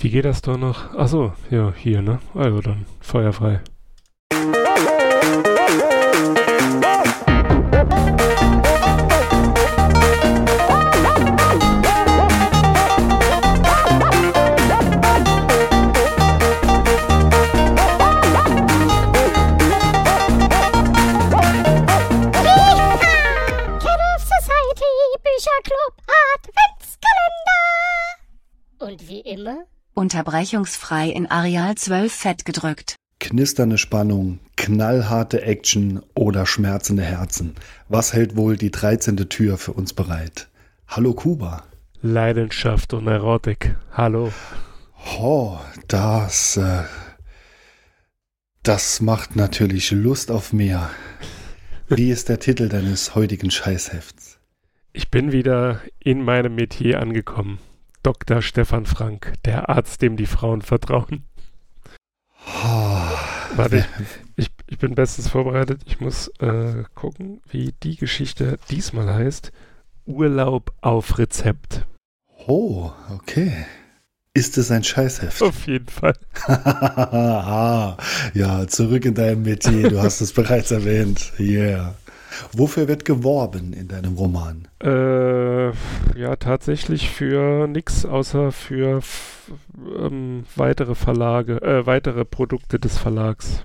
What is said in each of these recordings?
Wie geht das da noch? Achso, ja, hier, ne? Also dann, feuerfrei. Unterbrechungsfrei in Areal 12 fett gedrückt. Knisternde Spannung, knallharte Action oder schmerzende Herzen. Was hält wohl die 13. Tür für uns bereit? Hallo Kuba. Leidenschaft und Erotik. Hallo. Oh, das, äh, das macht natürlich Lust auf mehr. Wie ist der Titel deines heutigen Scheißhefts? Ich bin wieder in meinem Metier angekommen. Dr. Stefan Frank, der Arzt, dem die Frauen vertrauen. Oh, Warte, ich, ich bin bestens vorbereitet. Ich muss äh, gucken, wie die Geschichte diesmal heißt. Urlaub auf Rezept. oh, okay. Ist es ein Scheißheft? Auf jeden Fall. ah, ja, zurück in deinem Metier. Du hast es bereits erwähnt. Yeah. Wofür wird geworben in deinem Roman? Äh, ja, tatsächlich für nichts außer für ähm, weitere Verlage, äh, weitere Produkte des Verlags.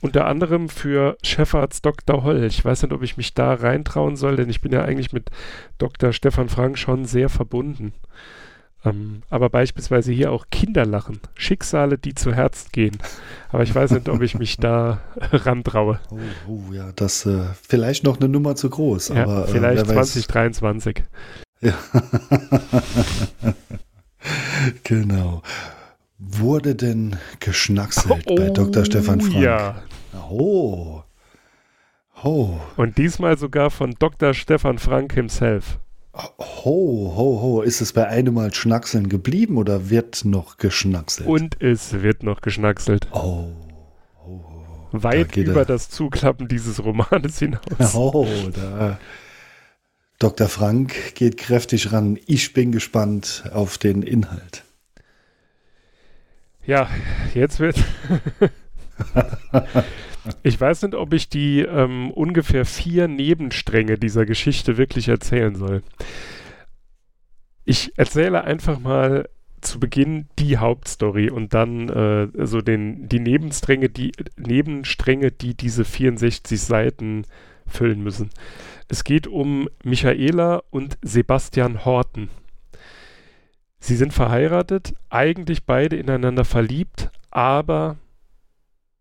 Unter anderem für Chefarzt Dr. Holl. Ich weiß nicht, ob ich mich da reintrauen soll, denn ich bin ja eigentlich mit Dr. Stefan Frank schon sehr verbunden. Ähm, aber beispielsweise hier auch Kinderlachen. Schicksale, die zu Herzen gehen. Aber ich weiß nicht, ob ich mich da rantraue. Oh, oh ja, das äh, vielleicht noch eine Nummer zu groß, Ja, aber vielleicht äh, weiß. 2023. Ja. genau. Wurde denn geschnackselt bei Dr. Stefan Frank? Oh, Ja, Oh. Ho. und diesmal sogar von Dr. Stefan Frank himself. Ho, ho, ho. Ist es bei einem Mal Schnackseln geblieben oder wird noch geschnackselt? Und es wird noch geschnackselt. oh. Weit geht über er. das Zuklappen dieses Romanes hinaus. Oh, da. Dr. Frank geht kräftig ran. Ich bin gespannt auf den Inhalt. Ja, jetzt wird. ich weiß nicht, ob ich die ähm, ungefähr vier Nebenstränge dieser Geschichte wirklich erzählen soll. Ich erzähle einfach mal zu Beginn die Hauptstory und dann äh, so den, die Nebenstränge, die Nebenstränge, die diese 64 Seiten füllen müssen. Es geht um Michaela und Sebastian Horten. Sie sind verheiratet, eigentlich beide ineinander verliebt, aber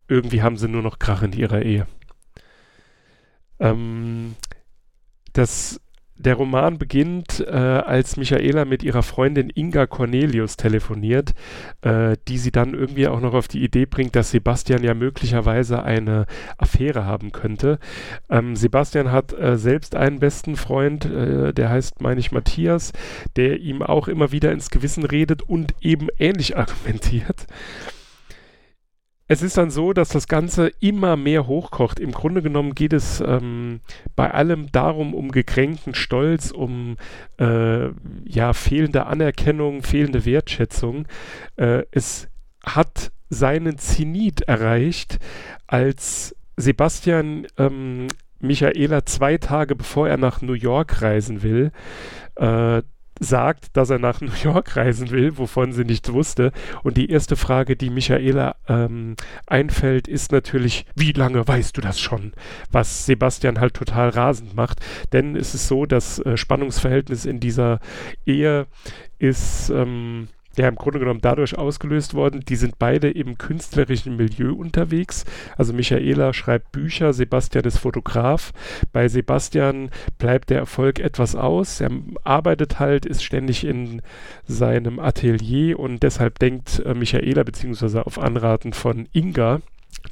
irgendwie haben sie nur noch Krach in ihrer Ehe. Ähm, das, der Roman beginnt, äh, als Michaela mit ihrer Freundin Inga Cornelius telefoniert, äh, die sie dann irgendwie auch noch auf die Idee bringt, dass Sebastian ja möglicherweise eine Affäre haben könnte. Ähm, Sebastian hat äh, selbst einen besten Freund, äh, der heißt, meine ich, Matthias, der ihm auch immer wieder ins Gewissen redet und eben ähnlich argumentiert. Es ist dann so, dass das Ganze immer mehr hochkocht. Im Grunde genommen geht es ähm, bei allem darum, um gekränkten Stolz, um äh, ja, fehlende Anerkennung, fehlende Wertschätzung. Äh, es hat seinen Zenit erreicht, als Sebastian ähm, Michaela zwei Tage bevor er nach New York reisen will, äh, sagt, dass er nach New York reisen will, wovon sie nichts wusste. Und die erste Frage, die Michaela ähm, einfällt, ist natürlich, wie lange weißt du das schon? Was Sebastian halt total rasend macht. Denn es ist so, das äh, Spannungsverhältnis in dieser Ehe ist ähm, ja im Grunde genommen dadurch ausgelöst worden. Die sind beide im künstlerischen Milieu unterwegs. Also Michaela schreibt Bücher, Sebastian ist Fotograf. Bei Sebastian bleibt der Erfolg etwas aus. Er arbeitet halt, ist ständig in seinem Atelier und deshalb denkt äh, Michaela beziehungsweise auf Anraten von Inga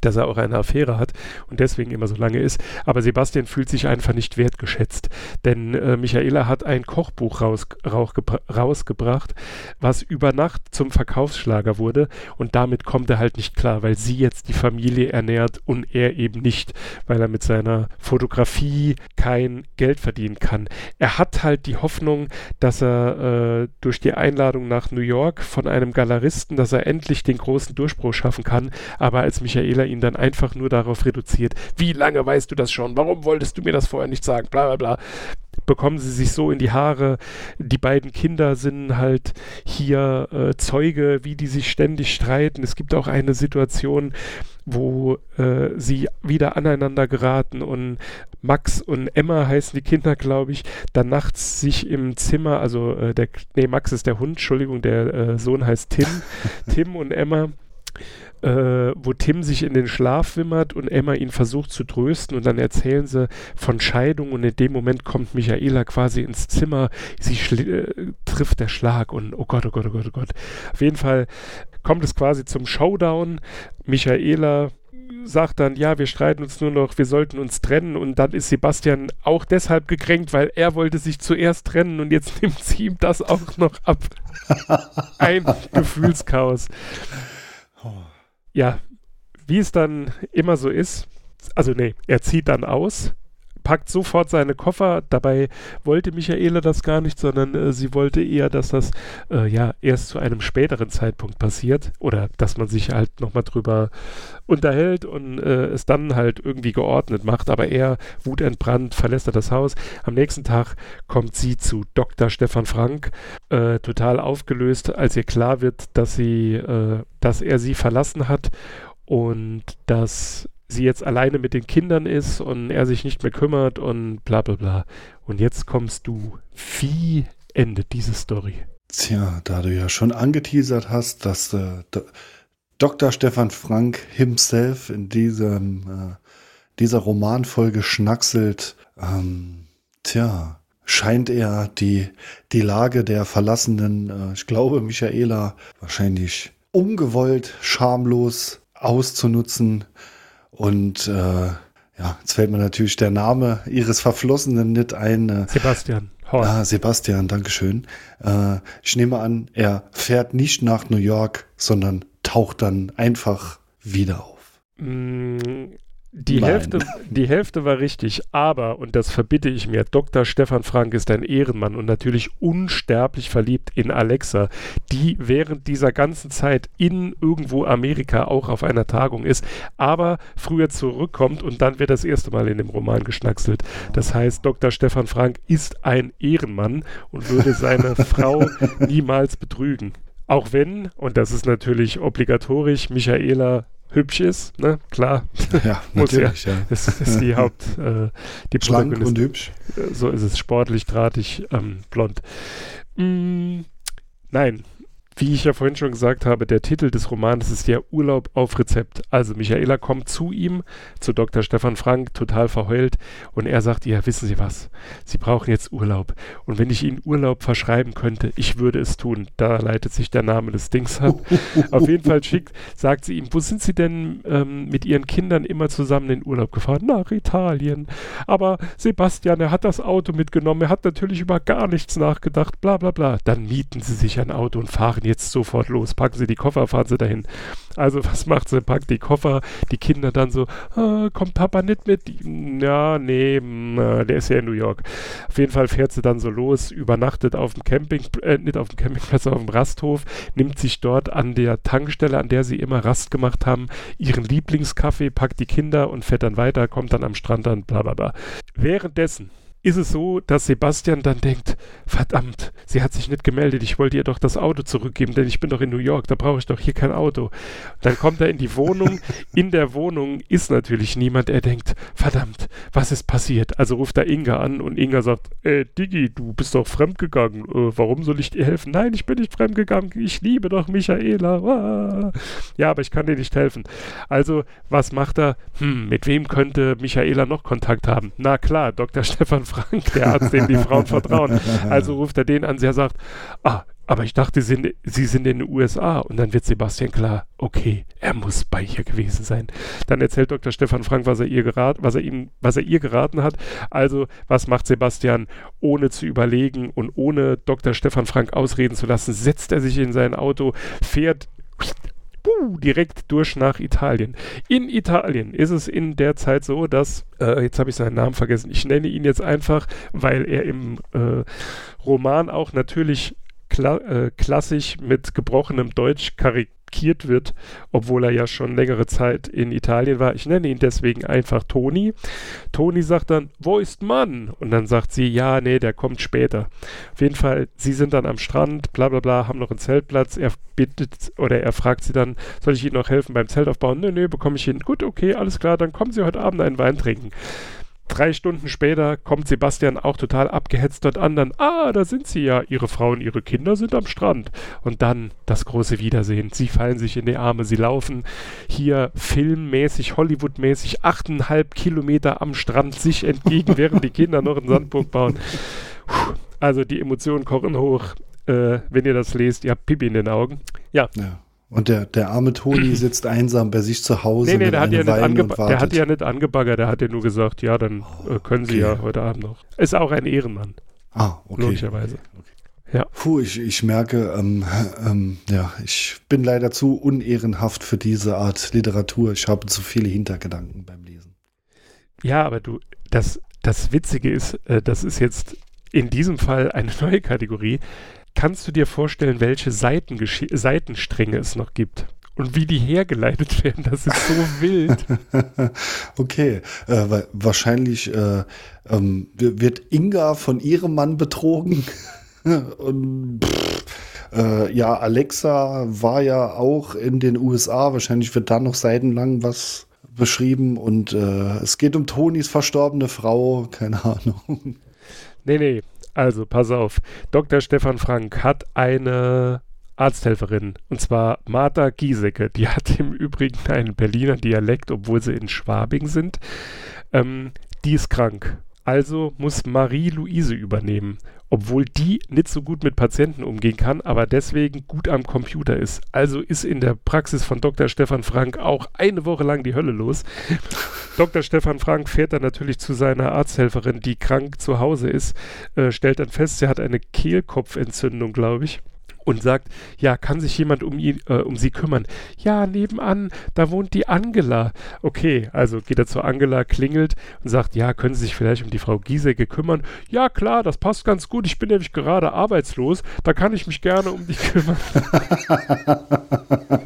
dass er auch eine Affäre hat und deswegen immer so lange ist. Aber Sebastian fühlt sich einfach nicht wertgeschätzt, denn äh, Michaela hat ein Kochbuch raus, rausgebracht, was über Nacht zum Verkaufsschlager wurde und damit kommt er halt nicht klar, weil sie jetzt die Familie ernährt und er eben nicht, weil er mit seiner Fotografie kein Geld verdienen kann. Er hat halt die Hoffnung, dass er äh, durch die Einladung nach New York von einem Galeristen, dass er endlich den großen Durchbruch schaffen kann, aber als Michaela ihn dann einfach nur darauf reduziert, wie lange weißt du das schon, warum wolltest du mir das vorher nicht sagen, bla bla bla, bekommen sie sich so in die Haare. Die beiden Kinder sind halt hier äh, Zeuge, wie die sich ständig streiten. Es gibt auch eine Situation, wo äh, sie wieder aneinander geraten und Max und Emma heißen die Kinder, glaube ich, dann nachts sich im Zimmer, also äh, der, nee, Max ist der Hund, Entschuldigung, der äh, Sohn heißt Tim, Tim und Emma äh, wo Tim sich in den Schlaf wimmert und Emma ihn versucht zu trösten und dann erzählen sie von Scheidung und in dem Moment kommt Michaela quasi ins Zimmer, sie äh, trifft der Schlag und oh Gott, oh Gott, oh Gott, oh Gott. Auf jeden Fall kommt es quasi zum Showdown. Michaela sagt dann, ja, wir streiten uns nur noch, wir sollten uns trennen und dann ist Sebastian auch deshalb gekränkt, weil er wollte sich zuerst trennen und jetzt nimmt sie ihm das auch noch ab. Ein Gefühlschaos. Ja, wie es dann immer so ist, also nee, er zieht dann aus, packt sofort seine Koffer. Dabei wollte Michaela das gar nicht, sondern äh, sie wollte eher, dass das äh, ja erst zu einem späteren Zeitpunkt passiert oder dass man sich halt nochmal drüber unterhält und äh, es dann halt irgendwie geordnet macht. Aber er, wutentbrannt, verlässt er das Haus. Am nächsten Tag kommt sie zu Dr. Stefan Frank, äh, total aufgelöst, als ihr klar wird, dass sie, äh, dass er sie verlassen hat und dass sie jetzt alleine mit den Kindern ist und er sich nicht mehr kümmert und bla bla bla. Und jetzt kommst du. Wie endet diese Story? Tja, da du ja schon angeteasert hast, dass äh, Dr. Stefan Frank himself in diesem, äh, dieser Romanfolge schnackselt, ähm, tja, scheint er die, die Lage der verlassenen, äh, ich glaube, Michaela wahrscheinlich ungewollt, schamlos auszunutzen und äh, ja, jetzt fällt mir natürlich der Name ihres Verflossenen nicht ein. Äh, Sebastian. Horn. Ah, Sebastian, Dankeschön. Äh, ich nehme an, er fährt nicht nach New York, sondern taucht dann einfach wieder auf. Die Hälfte, die Hälfte war richtig, aber, und das verbitte ich mir, Dr. Stefan Frank ist ein Ehrenmann und natürlich unsterblich verliebt in Alexa, die während dieser ganzen Zeit in irgendwo Amerika auch auf einer Tagung ist, aber früher zurückkommt und dann wird das erste Mal in dem Roman geschnackselt. Das heißt, Dr. Stefan Frank ist ein Ehrenmann und würde seine Frau niemals betrügen. Auch wenn, und das ist natürlich obligatorisch, Michaela hübsch ist, ne? Klar. Ja, natürlich, ja. ja. Das ist die Haupt, äh, die Schlank und hübsch. Äh, so ist es, sportlich, drahtig, ähm, blond. Mm, nein, wie ich ja vorhin schon gesagt habe, der Titel des Romans ist ja Urlaub auf Rezept. Also Michaela kommt zu ihm, zu Dr. Stefan Frank, total verheult und er sagt ihr, wissen Sie was, Sie brauchen jetzt Urlaub. Und wenn ich Ihnen Urlaub verschreiben könnte, ich würde es tun. Da leitet sich der Name des Dings ab. Auf jeden Fall schickt, sagt sie ihm, wo sind Sie denn ähm, mit Ihren Kindern immer zusammen in Urlaub gefahren? Nach Italien. Aber Sebastian, er hat das Auto mitgenommen, er hat natürlich über gar nichts nachgedacht, bla bla bla. Dann mieten Sie sich ein Auto und fahren jetzt sofort los, packen Sie die Koffer, fahren Sie dahin. Also was macht sie? Packt die Koffer, die Kinder dann so, ah, kommt Papa nicht mit? Ja, nee, mh, der ist ja in New York. Auf jeden Fall fährt sie dann so los, übernachtet auf dem Camping, äh, nicht auf dem Campingplatz, auf dem Rasthof, nimmt sich dort an der Tankstelle, an der sie immer Rast gemacht haben, ihren Lieblingskaffee, packt die Kinder und fährt dann weiter, kommt dann am Strand an, bla bla bla. Währenddessen ist es so, dass Sebastian dann denkt, verdammt, sie hat sich nicht gemeldet, ich wollte ihr doch das Auto zurückgeben, denn ich bin doch in New York, da brauche ich doch hier kein Auto. Dann kommt er in die Wohnung, in der Wohnung ist natürlich niemand, er denkt, verdammt, was ist passiert? Also ruft er Inga an und Inga sagt, äh, Diggi, du bist doch fremdgegangen, äh, warum soll ich dir helfen? Nein, ich bin nicht fremdgegangen, ich liebe doch Michaela. Ah. Ja, aber ich kann dir nicht helfen. Also, was macht er? Hm, mit wem könnte Michaela noch Kontakt haben? Na klar, Dr. Stefan Frank, der Arzt, dem die Frauen vertrauen. Also ruft er den an, der sagt, ah, aber ich dachte, sie sind, sie sind in den USA. Und dann wird Sebastian klar, okay, er muss bei ihr gewesen sein. Dann erzählt Dr. Stefan Frank, was er ihr geraten, was er ihm, was er ihr geraten hat. Also, was macht Sebastian, ohne zu überlegen und ohne Dr. Stefan Frank ausreden zu lassen, setzt er sich in sein Auto, fährt direkt durch nach Italien. In Italien ist es in der Zeit so, dass, äh, jetzt habe ich seinen Namen vergessen, ich nenne ihn jetzt einfach, weil er im äh, Roman auch natürlich kla äh, klassisch mit gebrochenem Deutsch karikiert wird, obwohl er ja schon längere Zeit in Italien war. Ich nenne ihn deswegen einfach Toni. Toni sagt dann, wo ist Mann? Und dann sagt sie, ja, nee, der kommt später. Auf jeden Fall, sie sind dann am Strand, bla bla bla, haben noch einen Zeltplatz. Er bittet oder er fragt sie dann, soll ich Ihnen noch helfen beim Zeltaufbauen? Nö, nö, bekomme ich hin. Gut, okay, alles klar, dann kommen Sie heute Abend einen Wein trinken. Drei Stunden später kommt Sebastian auch total abgehetzt dort an. Dann, ah, da sind sie ja. Ihre Frau und ihre Kinder sind am Strand. Und dann das große Wiedersehen. Sie fallen sich in die Arme. Sie laufen hier filmmäßig, Hollywoodmäßig achteinhalb Kilometer am Strand sich entgegen, während die Kinder noch einen Sandburg bauen. Also die Emotionen kochen hoch. Äh, wenn ihr das lest, ihr habt Pipi in den Augen. Ja. ja. Und der, der arme Toni sitzt einsam bei sich zu Hause. Nee, nee, der hat, ja nicht der hat ja nicht angebaggert, der hat ja nur gesagt, ja, dann oh, äh, können Sie ja heute Abend noch. Ist auch ein Ehrenmann. Ah, okay. Logischerweise. Okay. Ja. Puh, ich, ich merke, ähm, ähm, ja, ich bin leider zu unehrenhaft für diese Art Literatur. Ich habe zu viele Hintergedanken beim Lesen. Ja, aber du, das, das Witzige ist, äh, das ist jetzt in diesem Fall eine neue Kategorie kannst du dir vorstellen, welche Seitenstränge es noch gibt? Und wie die hergeleitet werden, das ist so wild. okay, äh, wahrscheinlich äh, ähm, wird Inga von ihrem Mann betrogen. Und pff, äh, ja, Alexa war ja auch in den USA. Wahrscheinlich wird da noch seitenlang was beschrieben. Und äh, es geht um Tonis verstorbene Frau. Keine Ahnung. Nee, nee. Also, pass auf. Dr. Stefan Frank hat eine Arzthelferin, und zwar Martha Giesecke. Die hat im Übrigen einen Berliner Dialekt, obwohl sie in Schwabing sind. Ähm, die ist krank. Also muss Marie-Louise übernehmen, obwohl die nicht so gut mit Patienten umgehen kann, aber deswegen gut am Computer ist. Also ist in der Praxis von Dr. Stefan Frank auch eine Woche lang die Hölle los. Dr. Stefan Frank fährt dann natürlich zu seiner Arzthelferin, die krank zu Hause ist, äh, stellt dann fest, sie hat eine Kehlkopfentzündung, glaube ich und sagt, ja, kann sich jemand um, ihn, äh, um sie kümmern? Ja, nebenan, da wohnt die Angela. Okay, also geht er zu Angela, klingelt und sagt, ja, können Sie sich vielleicht um die Frau Giesecke kümmern? Ja, klar, das passt ganz gut. Ich bin nämlich gerade arbeitslos. Da kann ich mich gerne um die kümmern.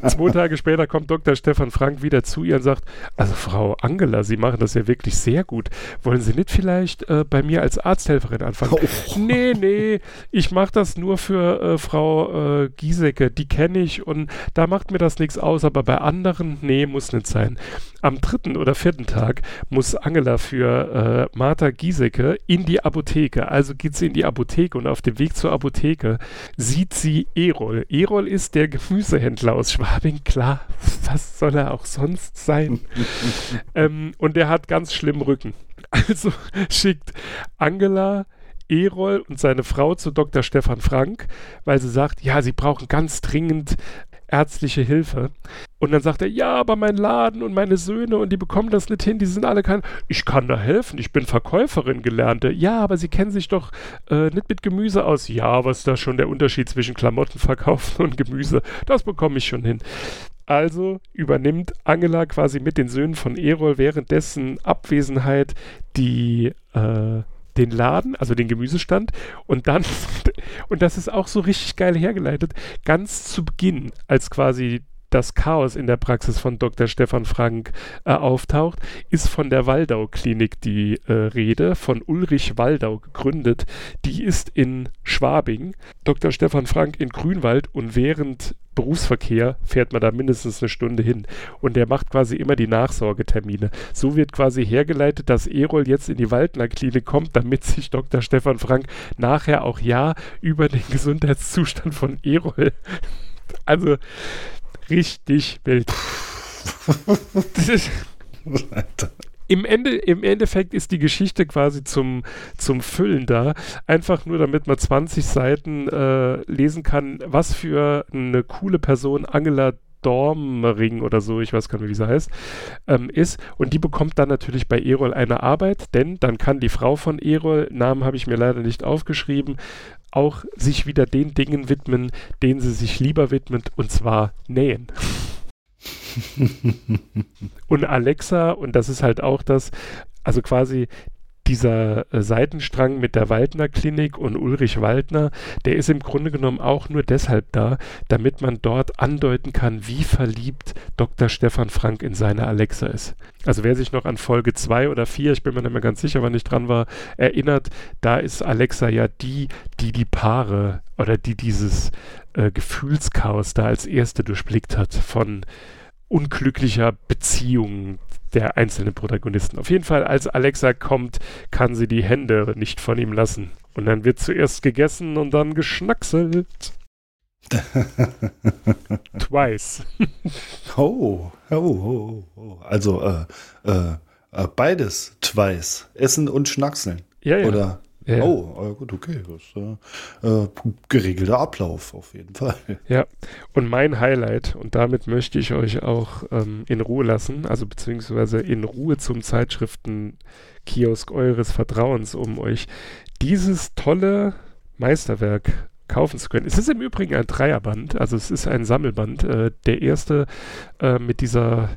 Zwei Tage später kommt Dr. Stefan Frank wieder zu ihr und sagt, also Frau Angela, Sie machen das ja wirklich sehr gut. Wollen Sie nicht vielleicht äh, bei mir als Arzthelferin anfangen? Oh. Nee, nee, ich mache das nur für äh, Frau äh, Giesecke, die kenne ich und da macht mir das nichts aus, aber bei anderen, nee, muss nicht sein. Am dritten oder vierten Tag muss Angela für äh, Martha Giesecke in die Apotheke. Also geht sie in die Apotheke und auf dem Weg zur Apotheke sieht sie Erol. Erol ist der Gemüsehändler aus Schwabing, klar, was soll er auch sonst sein? ähm, und der hat ganz schlimm Rücken. Also schickt Angela Erol und seine Frau zu Dr. Stefan Frank, weil sie sagt, ja, sie brauchen ganz dringend ärztliche Hilfe. Und dann sagt er, ja, aber mein Laden und meine Söhne und die bekommen das nicht hin, die sind alle kein. Ich kann da helfen, ich bin Verkäuferin gelernte. Ja, aber sie kennen sich doch äh, nicht mit Gemüse aus. Ja, was ist da schon der Unterschied zwischen Klamotten verkaufen und Gemüse? Das bekomme ich schon hin. Also übernimmt Angela quasi mit den Söhnen von Erol während dessen Abwesenheit die äh, den Laden, also den Gemüsestand und dann, und das ist auch so richtig geil hergeleitet, ganz zu Beginn, als quasi das Chaos in der Praxis von Dr. Stefan Frank äh, auftaucht, ist von der Waldau-Klinik die äh, Rede, von Ulrich Waldau gegründet. Die ist in Schwabing, Dr. Stefan Frank in Grünwald und während Berufsverkehr fährt man da mindestens eine Stunde hin. Und der macht quasi immer die Nachsorgetermine. So wird quasi hergeleitet, dass Erol jetzt in die Waldner Klinik kommt, damit sich Dr. Stefan Frank nachher auch ja über den Gesundheitszustand von Erol also richtig wild. im, Ende, im Endeffekt ist die Geschichte quasi zum, zum Füllen da. Einfach nur, damit man 20 Seiten äh, lesen kann, was für eine coole Person Angela Dormering oder so, ich weiß gar nicht, wie sie heißt, ähm, ist. Und die bekommt dann natürlich bei Erol eine Arbeit, denn dann kann die Frau von Erol, Namen habe ich mir leider nicht aufgeschrieben, auch sich wieder den Dingen widmen, denen sie sich lieber widmet, und zwar nähen. und Alexa, und das ist halt auch das, also quasi dieser äh, Seitenstrang mit der Waldner Klinik und Ulrich Waldner, der ist im Grunde genommen auch nur deshalb da, damit man dort andeuten kann, wie verliebt Dr. Stefan Frank in seine Alexa ist. Also wer sich noch an Folge 2 oder 4, ich bin mir nicht mehr ganz sicher, wann ich dran war, erinnert, da ist Alexa ja die, die die Paare oder die dieses äh, Gefühlschaos da als erste durchblickt hat von unglücklicher Beziehung der einzelnen Protagonisten. Auf jeden Fall, als Alexa kommt, kann sie die Hände nicht von ihm lassen. Und dann wird zuerst gegessen und dann geschnackselt. Twice. oh, oh, oh, oh. Also äh, äh, äh, beides twice. Essen und Schnackseln. Ja, ja. Oder ja. Oh, gut, okay. Das ist äh, äh, geregelter Ablauf auf jeden Fall. Ja, und mein Highlight, und damit möchte ich euch auch ähm, in Ruhe lassen, also beziehungsweise in Ruhe zum Zeitschriftenkiosk eures Vertrauens, um euch dieses tolle Meisterwerk kaufen zu können. Es ist im Übrigen ein Dreierband, also es ist ein Sammelband. Äh, der erste äh, mit dieser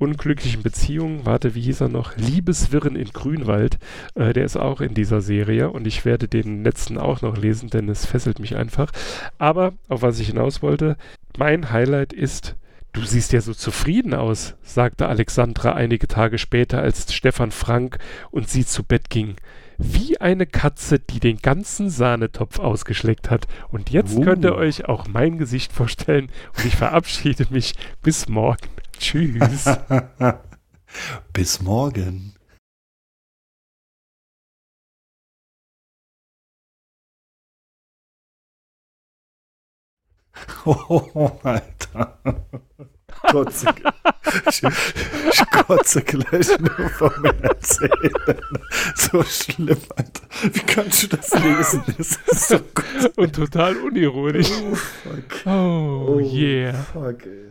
unglücklichen Beziehung, warte, wie hieß er noch? Liebeswirren in Grünwald. Äh, der ist auch in dieser Serie und ich werde den letzten auch noch lesen, denn es fesselt mich einfach. Aber auf was ich hinaus wollte, mein Highlight ist, du siehst ja so zufrieden aus, sagte Alexandra einige Tage später, als Stefan Frank und sie zu Bett ging. Wie eine Katze, die den ganzen Sahnetopf ausgeschleckt hat. Und jetzt uh. könnt ihr euch auch mein Gesicht vorstellen und ich verabschiede mich bis morgen. Tschüss. Bis morgen. Oh, Alter. Kotze, ich, ich kotze gleich nur von mir erzählen. So schlimm, Alter. Wie kannst du das lesen? Das ist so gut. Und total unironisch. Oh, fuck. oh, oh yeah. Fuck, ey.